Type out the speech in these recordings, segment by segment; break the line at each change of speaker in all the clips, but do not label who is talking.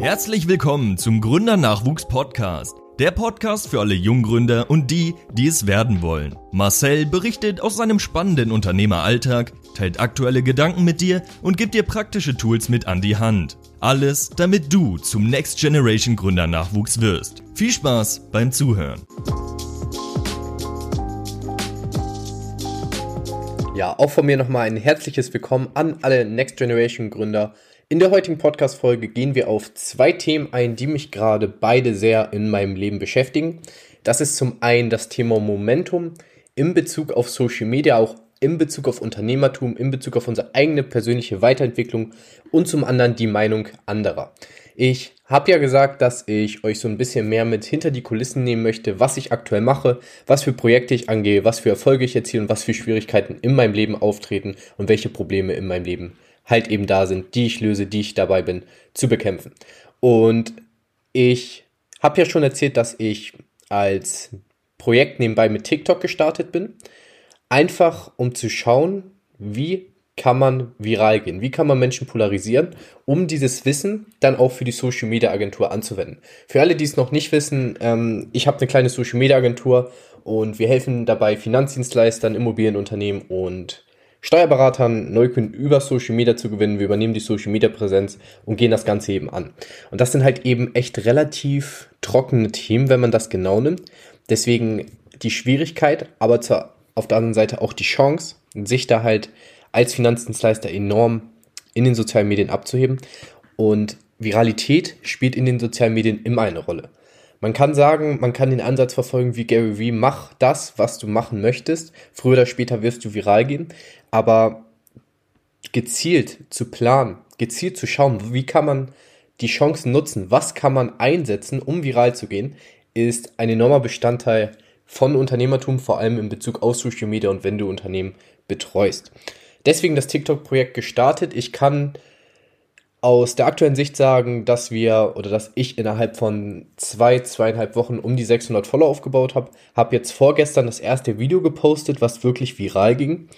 Herzlich willkommen zum Gründernachwuchs Podcast. Der Podcast für alle Junggründer und die, die es werden wollen. Marcel berichtet aus seinem spannenden Unternehmeralltag, teilt aktuelle Gedanken mit dir und gibt dir praktische Tools mit an die Hand. Alles, damit du zum Next Generation Gründernachwuchs wirst. Viel Spaß beim Zuhören.
Ja, auch von mir nochmal ein herzliches Willkommen an alle Next Generation Gründer in der heutigen Podcast-Folge gehen wir auf zwei Themen ein, die mich gerade beide sehr in meinem Leben beschäftigen. Das ist zum einen das Thema Momentum in Bezug auf Social Media, auch in Bezug auf Unternehmertum, in Bezug auf unsere eigene persönliche Weiterentwicklung und zum anderen die Meinung anderer. Ich habe ja gesagt, dass ich euch so ein bisschen mehr mit hinter die Kulissen nehmen möchte, was ich aktuell mache, was für Projekte ich angehe, was für Erfolge ich erziele und was für Schwierigkeiten in meinem Leben auftreten und welche Probleme in meinem Leben halt eben da sind, die ich löse, die ich dabei bin zu bekämpfen. Und ich habe ja schon erzählt, dass ich als Projekt nebenbei mit TikTok gestartet bin. Einfach um zu schauen, wie kann man viral gehen? Wie kann man Menschen polarisieren, um dieses Wissen dann auch für die Social Media Agentur anzuwenden? Für alle, die es noch nicht wissen, ähm, ich habe eine kleine Social Media Agentur und wir helfen dabei Finanzdienstleistern, Immobilienunternehmen und Steuerberatern Neukunden über Social Media zu gewinnen. Wir übernehmen die Social Media Präsenz und gehen das Ganze eben an. Und das sind halt eben echt relativ trockene Themen, wenn man das genau nimmt. Deswegen die Schwierigkeit, aber zur, auf der anderen Seite auch die Chance, sich da halt als Finanzdienstleister enorm in den sozialen Medien abzuheben. Und Viralität spielt in den sozialen Medien immer eine Rolle. Man kann sagen, man kann den Ansatz verfolgen wie Gary Vee, mach das, was du machen möchtest. Früher oder später wirst du viral gehen. Aber gezielt zu planen, gezielt zu schauen, wie kann man die Chancen nutzen, was kann man einsetzen, um viral zu gehen, ist ein enormer Bestandteil von Unternehmertum, vor allem in Bezug auf Social Media und wenn du Unternehmen betreust. Deswegen das TikTok-Projekt gestartet. Ich kann aus der aktuellen Sicht sagen, dass wir oder dass ich innerhalb von zwei, zweieinhalb Wochen um die 600 Follower aufgebaut habe. Habe jetzt vorgestern das erste Video gepostet, was wirklich viral ging.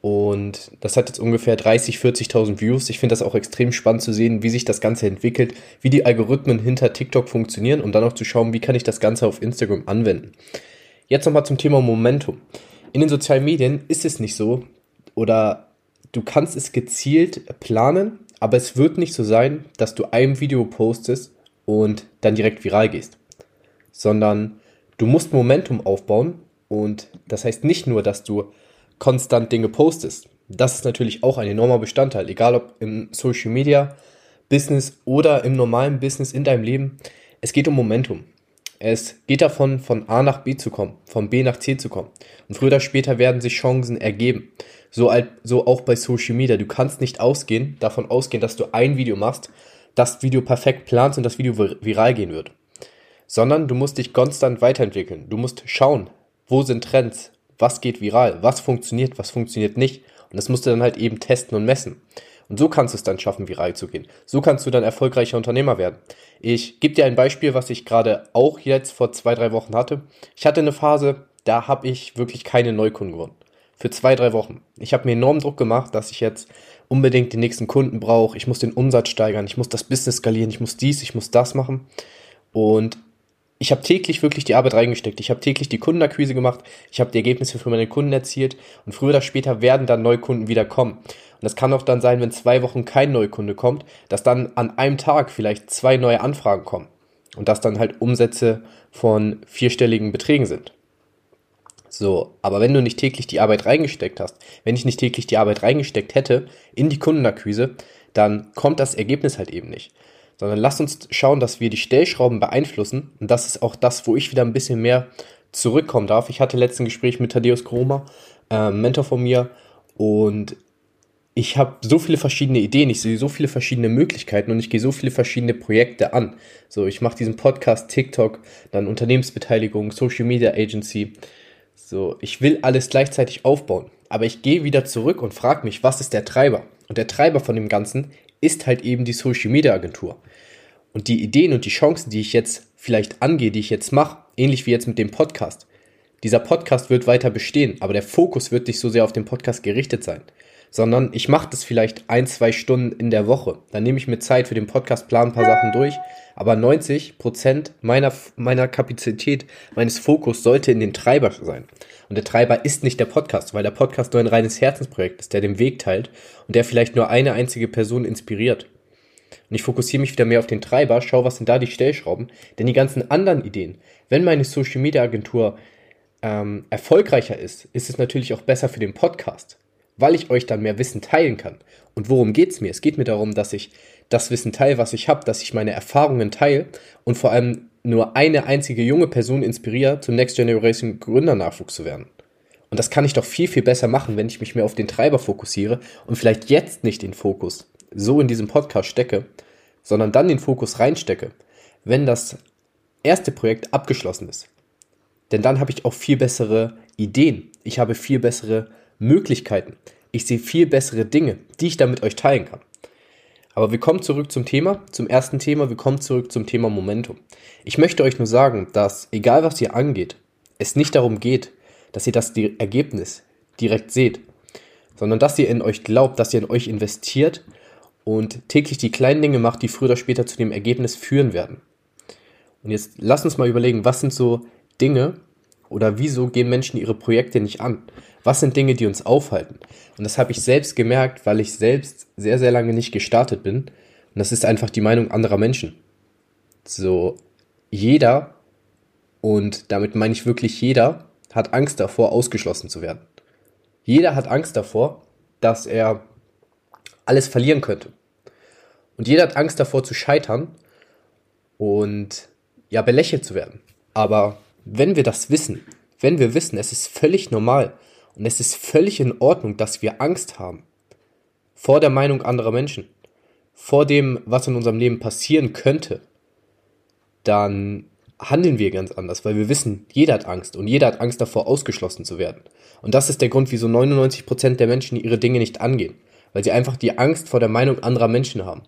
Und das hat jetzt ungefähr 30, 40.000 Views. Ich finde das auch extrem spannend zu sehen, wie sich das Ganze entwickelt, wie die Algorithmen hinter TikTok funktionieren und dann auch zu schauen, wie kann ich das Ganze auf Instagram anwenden. Jetzt nochmal zum Thema Momentum. In den sozialen Medien ist es nicht so oder du kannst es gezielt planen, aber es wird nicht so sein, dass du ein Video postest und dann direkt viral gehst, sondern du musst Momentum aufbauen und das heißt nicht nur, dass du konstant Dinge postest. Das ist natürlich auch ein enormer Bestandteil, egal ob im Social Media Business oder im normalen Business in deinem Leben. Es geht um Momentum. Es geht davon, von A nach B zu kommen, von B nach C zu kommen. Und früher oder später werden sich Chancen ergeben. So, so auch bei Social Media. Du kannst nicht ausgehen, davon ausgehen, dass du ein Video machst, das Video perfekt planst und das Video viral gehen wird. Sondern du musst dich konstant weiterentwickeln. Du musst schauen, wo sind Trends, was geht viral, was funktioniert, was funktioniert nicht. Und das musst du dann halt eben testen und messen. Und so kannst du es dann schaffen, viral zu gehen. So kannst du dann erfolgreicher Unternehmer werden. Ich gebe dir ein Beispiel, was ich gerade auch jetzt vor zwei, drei Wochen hatte. Ich hatte eine Phase, da habe ich wirklich keine Neukunden gewonnen. Für zwei, drei Wochen. Ich habe mir enorm Druck gemacht, dass ich jetzt unbedingt den nächsten Kunden brauche. Ich muss den Umsatz steigern, ich muss das Business skalieren, ich muss dies, ich muss das machen. Und ich habe täglich wirklich die Arbeit reingesteckt. Ich habe täglich die Kundenakquise gemacht. Ich habe die Ergebnisse für meine Kunden erzielt. Und früher oder später werden dann Neukunden wieder kommen. Und das kann auch dann sein, wenn zwei Wochen kein Neukunde kommt, dass dann an einem Tag vielleicht zwei neue Anfragen kommen. Und dass dann halt Umsätze von vierstelligen Beträgen sind. So, aber wenn du nicht täglich die Arbeit reingesteckt hast, wenn ich nicht täglich die Arbeit reingesteckt hätte in die Kundenakquise, dann kommt das Ergebnis halt eben nicht sondern lasst uns schauen, dass wir die Stellschrauben beeinflussen. Und das ist auch das, wo ich wieder ein bisschen mehr zurückkommen darf. Ich hatte letzten Gespräch mit Thaddeus Kroma, äh, Mentor von mir, und ich habe so viele verschiedene Ideen, ich sehe so viele verschiedene Möglichkeiten und ich gehe so viele verschiedene Projekte an. So, ich mache diesen Podcast, TikTok, dann Unternehmensbeteiligung, Social Media Agency. So, ich will alles gleichzeitig aufbauen. Aber ich gehe wieder zurück und frage mich, was ist der Treiber? Und der Treiber von dem Ganzen ist halt eben die Social Media Agentur. Und die Ideen und die Chancen, die ich jetzt vielleicht angehe, die ich jetzt mache, ähnlich wie jetzt mit dem Podcast. Dieser Podcast wird weiter bestehen, aber der Fokus wird nicht so sehr auf den Podcast gerichtet sein, sondern ich mache das vielleicht ein, zwei Stunden in der Woche. Dann nehme ich mir Zeit für den Podcast, plan ein paar Sachen durch, aber 90 Prozent meiner, meiner Kapazität, meines Fokus sollte in den Treiber sein. Und der Treiber ist nicht der Podcast, weil der Podcast nur ein reines Herzensprojekt ist, der den Weg teilt und der vielleicht nur eine einzige Person inspiriert. Und ich fokussiere mich wieder mehr auf den Treiber, schaue, was sind da die Stellschrauben. Denn die ganzen anderen Ideen, wenn meine Social Media Agentur ähm, erfolgreicher ist, ist es natürlich auch besser für den Podcast, weil ich euch dann mehr Wissen teilen kann. Und worum geht es mir? Es geht mir darum, dass ich das Wissen teile, was ich habe, dass ich meine Erfahrungen teile und vor allem nur eine einzige junge Person inspiriere, zum Next Generation Gründernachwuchs zu werden. Und das kann ich doch viel, viel besser machen, wenn ich mich mehr auf den Treiber fokussiere und vielleicht jetzt nicht den Fokus so in diesem Podcast stecke, sondern dann den Fokus reinstecke, wenn das erste Projekt abgeschlossen ist. Denn dann habe ich auch viel bessere Ideen. Ich habe viel bessere Möglichkeiten. Ich sehe viel bessere Dinge, die ich da mit euch teilen kann. Aber wir kommen zurück zum Thema, zum ersten Thema, wir kommen zurück zum Thema Momentum. Ich möchte euch nur sagen, dass egal was ihr angeht, es nicht darum geht, dass ihr das Ergebnis direkt seht, sondern dass ihr in euch glaubt, dass ihr in euch investiert und täglich die kleinen Dinge macht, die früher oder später zu dem Ergebnis führen werden. Und jetzt lass uns mal überlegen, was sind so Dinge oder wieso gehen Menschen ihre Projekte nicht an? Was sind Dinge, die uns aufhalten? Und das habe ich selbst gemerkt, weil ich selbst sehr, sehr lange nicht gestartet bin. Und das ist einfach die Meinung anderer Menschen. So, jeder, und damit meine ich wirklich jeder, hat Angst davor, ausgeschlossen zu werden. Jeder hat Angst davor, dass er alles verlieren könnte. Und jeder hat Angst davor zu scheitern und ja, belächelt zu werden. Aber wenn wir das wissen, wenn wir wissen, es ist völlig normal und es ist völlig in Ordnung, dass wir Angst haben vor der Meinung anderer Menschen, vor dem, was in unserem Leben passieren könnte, dann handeln wir ganz anders, weil wir wissen, jeder hat Angst und jeder hat Angst davor, ausgeschlossen zu werden. Und das ist der Grund, wieso 99% der Menschen ihre Dinge nicht angehen, weil sie einfach die Angst vor der Meinung anderer Menschen haben.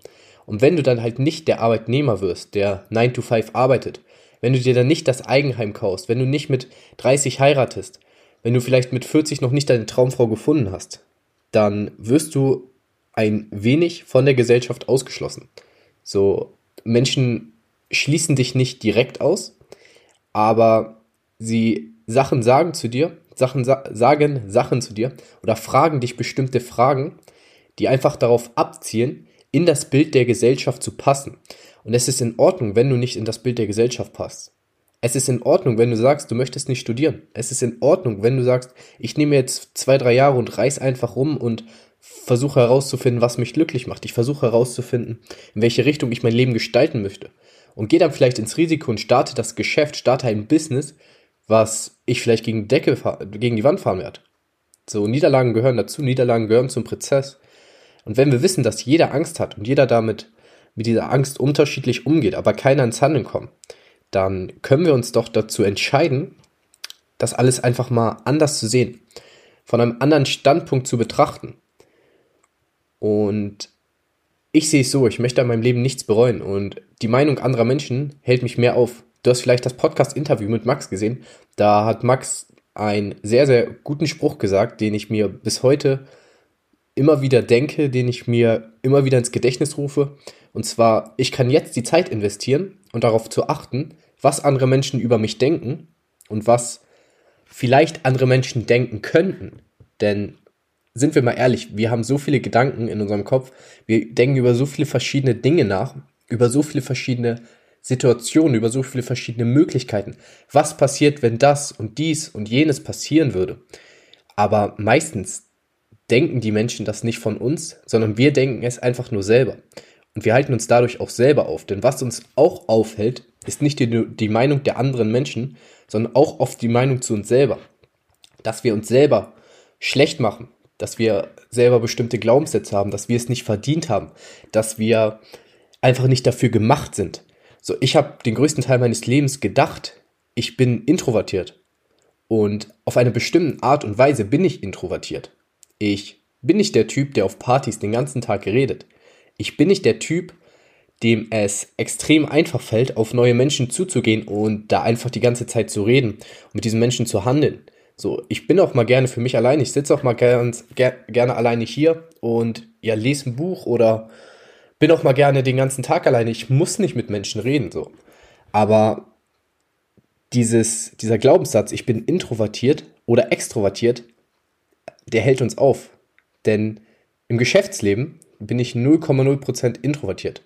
Und wenn du dann halt nicht der Arbeitnehmer wirst, der 9 to 5 arbeitet, wenn du dir dann nicht das Eigenheim kaufst, wenn du nicht mit 30 heiratest, wenn du vielleicht mit 40 noch nicht deine Traumfrau gefunden hast, dann wirst du ein wenig von der Gesellschaft ausgeschlossen. So, Menschen schließen dich nicht direkt aus, aber sie Sachen sagen zu dir, Sachen sa sagen Sachen zu dir oder fragen dich bestimmte Fragen, die einfach darauf abzielen, in das Bild der Gesellschaft zu passen. Und es ist in Ordnung, wenn du nicht in das Bild der Gesellschaft passt. Es ist in Ordnung, wenn du sagst, du möchtest nicht studieren. Es ist in Ordnung, wenn du sagst, ich nehme jetzt zwei, drei Jahre und reiß einfach rum und versuche herauszufinden, was mich glücklich macht. Ich versuche herauszufinden, in welche Richtung ich mein Leben gestalten möchte. Und gehe dann vielleicht ins Risiko und starte das Geschäft, starte ein Business, was ich vielleicht gegen, Decke, gegen die Wand fahren werde. So, Niederlagen gehören dazu, Niederlagen gehören zum Prozess. Und wenn wir wissen, dass jeder Angst hat und jeder damit mit dieser Angst unterschiedlich umgeht, aber keiner ins Handeln kommt, dann können wir uns doch dazu entscheiden, das alles einfach mal anders zu sehen, von einem anderen Standpunkt zu betrachten. Und ich sehe es so, ich möchte an meinem Leben nichts bereuen und die Meinung anderer Menschen hält mich mehr auf. Du hast vielleicht das Podcast-Interview mit Max gesehen. Da hat Max einen sehr, sehr guten Spruch gesagt, den ich mir bis heute immer wieder denke, den ich mir immer wieder ins Gedächtnis rufe. Und zwar, ich kann jetzt die Zeit investieren und darauf zu achten, was andere Menschen über mich denken und was vielleicht andere Menschen denken könnten. Denn sind wir mal ehrlich, wir haben so viele Gedanken in unserem Kopf, wir denken über so viele verschiedene Dinge nach, über so viele verschiedene Situationen, über so viele verschiedene Möglichkeiten. Was passiert, wenn das und dies und jenes passieren würde? Aber meistens denken die Menschen das nicht von uns, sondern wir denken es einfach nur selber. Und wir halten uns dadurch auch selber auf. Denn was uns auch aufhält, ist nicht die, die Meinung der anderen Menschen, sondern auch oft die Meinung zu uns selber. Dass wir uns selber schlecht machen, dass wir selber bestimmte Glaubenssätze haben, dass wir es nicht verdient haben, dass wir einfach nicht dafür gemacht sind. So, ich habe den größten Teil meines Lebens gedacht, ich bin introvertiert. Und auf eine bestimmte Art und Weise bin ich introvertiert. Ich bin nicht der Typ, der auf Partys den ganzen Tag redet. Ich bin nicht der Typ, dem es extrem einfach fällt, auf neue Menschen zuzugehen und da einfach die ganze Zeit zu reden und mit diesen Menschen zu handeln. So, ich bin auch mal gerne für mich allein. Ich sitze auch mal ganz, ger gerne alleine hier und ja, lese ein Buch oder bin auch mal gerne den ganzen Tag alleine. Ich muss nicht mit Menschen reden, so. Aber dieses, dieser Glaubenssatz, ich bin introvertiert oder extrovertiert, der hält uns auf. Denn im Geschäftsleben bin ich 0,0% introvertiert.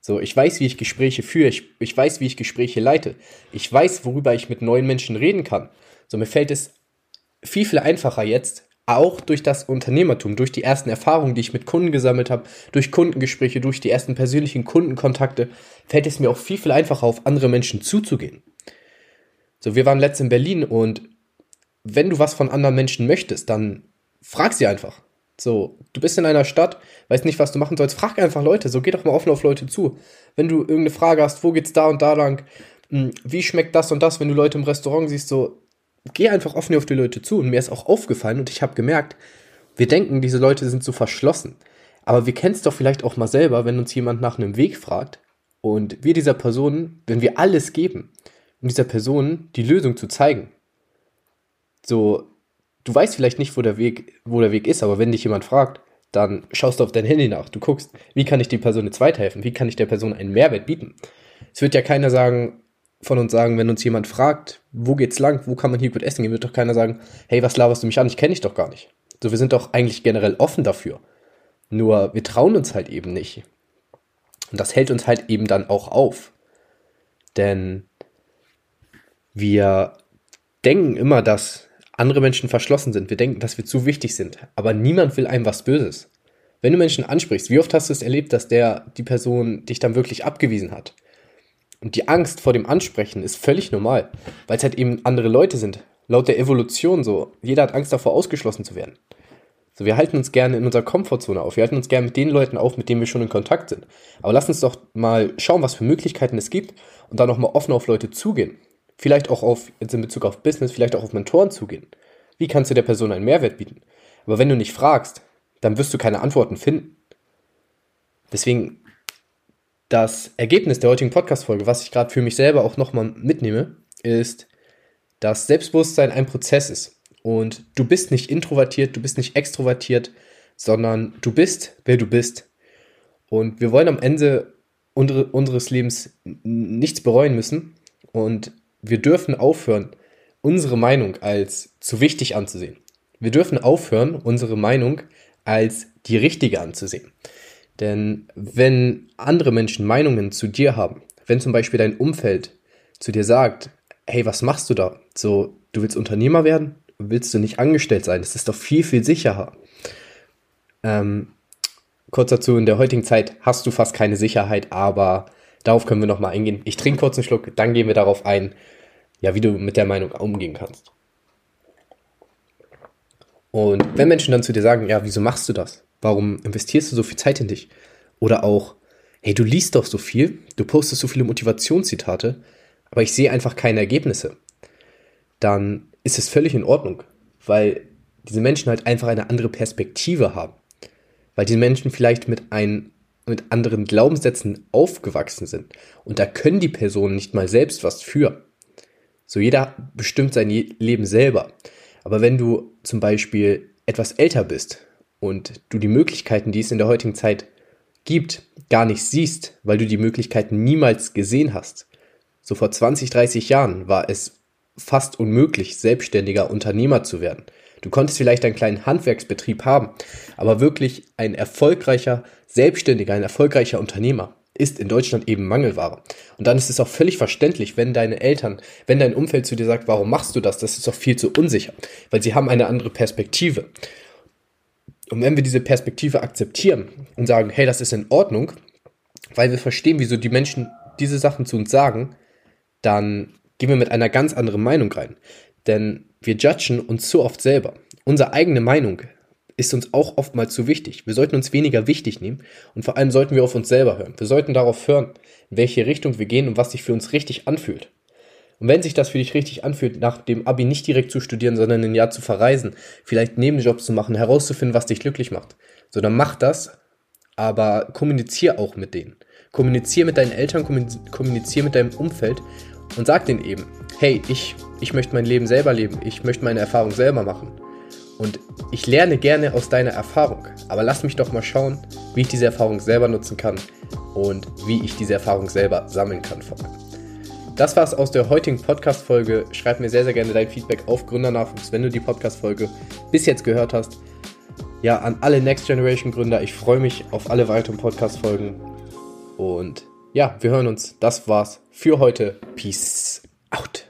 So, ich weiß, wie ich Gespräche führe, ich, ich weiß, wie ich Gespräche leite. Ich weiß, worüber ich mit neuen Menschen reden kann. So, mir fällt es viel, viel einfacher jetzt, auch durch das Unternehmertum, durch die ersten Erfahrungen, die ich mit Kunden gesammelt habe, durch Kundengespräche, durch die ersten persönlichen Kundenkontakte, fällt es mir auch viel, viel einfacher, auf andere Menschen zuzugehen. So, wir waren letzt in Berlin und wenn du was von anderen Menschen möchtest, dann frag sie einfach. So, du bist in einer Stadt, weißt nicht, was du machen sollst, frag einfach Leute, so geh doch mal offen auf Leute zu. Wenn du irgendeine Frage hast, wo geht's da und da lang, hm, wie schmeckt das und das, wenn du Leute im Restaurant siehst, so, geh einfach offen auf die Leute zu. Und mir ist auch aufgefallen und ich habe gemerkt, wir denken, diese Leute sind so verschlossen. Aber wir kennen es doch vielleicht auch mal selber, wenn uns jemand nach einem Weg fragt und wir dieser Person, wenn wir alles geben, um dieser Person die Lösung zu zeigen. So, du weißt vielleicht nicht, wo der Weg, wo der Weg ist, aber wenn dich jemand fragt, dann schaust du auf dein Handy nach. Du guckst, wie kann ich die Person jetzt weiterhelfen? Wie kann ich der Person einen Mehrwert bieten? Es wird ja keiner sagen, von uns sagen, wenn uns jemand fragt, wo geht's lang, wo kann man hier gut essen gehen, wird doch keiner sagen, hey, was laberst du mich an? Ich kenne dich doch gar nicht. So, wir sind doch eigentlich generell offen dafür. Nur wir trauen uns halt eben nicht. Und das hält uns halt eben dann auch auf. Denn wir denken immer, dass andere Menschen verschlossen sind. Wir denken, dass wir zu wichtig sind. Aber niemand will einem was Böses. Wenn du Menschen ansprichst, wie oft hast du es erlebt, dass der, die Person dich dann wirklich abgewiesen hat? Und die Angst vor dem Ansprechen ist völlig normal, weil es halt eben andere Leute sind. Laut der Evolution so. Jeder hat Angst davor, ausgeschlossen zu werden. So, wir halten uns gerne in unserer Komfortzone auf. Wir halten uns gerne mit den Leuten auf, mit denen wir schon in Kontakt sind. Aber lass uns doch mal schauen, was für Möglichkeiten es gibt und dann nochmal offen auf Leute zugehen. Vielleicht auch auf, jetzt in Bezug auf Business, vielleicht auch auf Mentoren zugehen. Wie kannst du der Person einen Mehrwert bieten? Aber wenn du nicht fragst, dann wirst du keine Antworten finden. Deswegen das Ergebnis der heutigen Podcast-Folge, was ich gerade für mich selber auch nochmal mitnehme, ist, dass Selbstbewusstsein ein Prozess ist. Und du bist nicht introvertiert, du bist nicht extrovertiert, sondern du bist, wer du bist. Und wir wollen am Ende unseres Lebens nichts bereuen müssen. Und wir dürfen aufhören, unsere Meinung als zu wichtig anzusehen. Wir dürfen aufhören, unsere Meinung als die richtige anzusehen. Denn wenn andere Menschen Meinungen zu dir haben, wenn zum Beispiel dein Umfeld zu dir sagt, hey, was machst du da? So, du willst Unternehmer werden? Willst du nicht angestellt sein? Das ist doch viel, viel sicherer. Ähm, kurz dazu, in der heutigen Zeit hast du fast keine Sicherheit, aber darauf können wir nochmal eingehen. Ich trinke kurz einen Schluck, dann gehen wir darauf ein, ja, wie du mit der Meinung umgehen kannst. Und wenn Menschen dann zu dir sagen, ja, wieso machst du das? Warum investierst du so viel Zeit in dich? Oder auch, hey, du liest doch so viel, du postest so viele Motivationszitate, aber ich sehe einfach keine Ergebnisse. Dann ist es völlig in Ordnung, weil diese Menschen halt einfach eine andere Perspektive haben. Weil diese Menschen vielleicht mit, ein, mit anderen Glaubenssätzen aufgewachsen sind. Und da können die Personen nicht mal selbst was für. So jeder bestimmt sein Leben selber. Aber wenn du zum Beispiel etwas älter bist und du die Möglichkeiten, die es in der heutigen Zeit gibt, gar nicht siehst, weil du die Möglichkeiten niemals gesehen hast. So vor 20, 30 Jahren war es fast unmöglich, selbstständiger Unternehmer zu werden. Du konntest vielleicht einen kleinen Handwerksbetrieb haben, aber wirklich ein erfolgreicher Selbstständiger, ein erfolgreicher Unternehmer ist in Deutschland eben Mangelware. Und dann ist es auch völlig verständlich, wenn deine Eltern, wenn dein Umfeld zu dir sagt, warum machst du das? Das ist doch viel zu unsicher, weil sie haben eine andere Perspektive. Und wenn wir diese Perspektive akzeptieren und sagen, hey, das ist in Ordnung, weil wir verstehen, wieso die Menschen diese Sachen zu uns sagen, dann gehen wir mit einer ganz anderen Meinung rein. Denn wir judgen uns so oft selber. Unsere eigene Meinung ist uns auch oftmals zu wichtig. Wir sollten uns weniger wichtig nehmen und vor allem sollten wir auf uns selber hören. Wir sollten darauf hören, in welche Richtung wir gehen und was sich für uns richtig anfühlt. Und wenn sich das für dich richtig anfühlt, nach dem Abi nicht direkt zu studieren, sondern ein Jahr zu verreisen, vielleicht Nebenjobs zu machen, herauszufinden, was dich glücklich macht, so dann mach das, aber kommunizier auch mit denen. Kommunizier mit deinen Eltern, kommunizier mit deinem Umfeld und sag denen eben, hey, ich, ich möchte mein Leben selber leben, ich möchte meine Erfahrung selber machen. Und ich lerne gerne aus deiner Erfahrung, aber lass mich doch mal schauen, wie ich diese Erfahrung selber nutzen kann und wie ich diese Erfahrung selber sammeln kann vor allem. Das war's aus der heutigen Podcast-Folge. Schreib mir sehr, sehr gerne dein Feedback auf Gründernachwuchs, wenn du die Podcast-Folge bis jetzt gehört hast. Ja, an alle Next Generation Gründer, ich freue mich auf alle weiteren Podcast-Folgen. Und ja, wir hören uns. Das war's für heute. Peace out.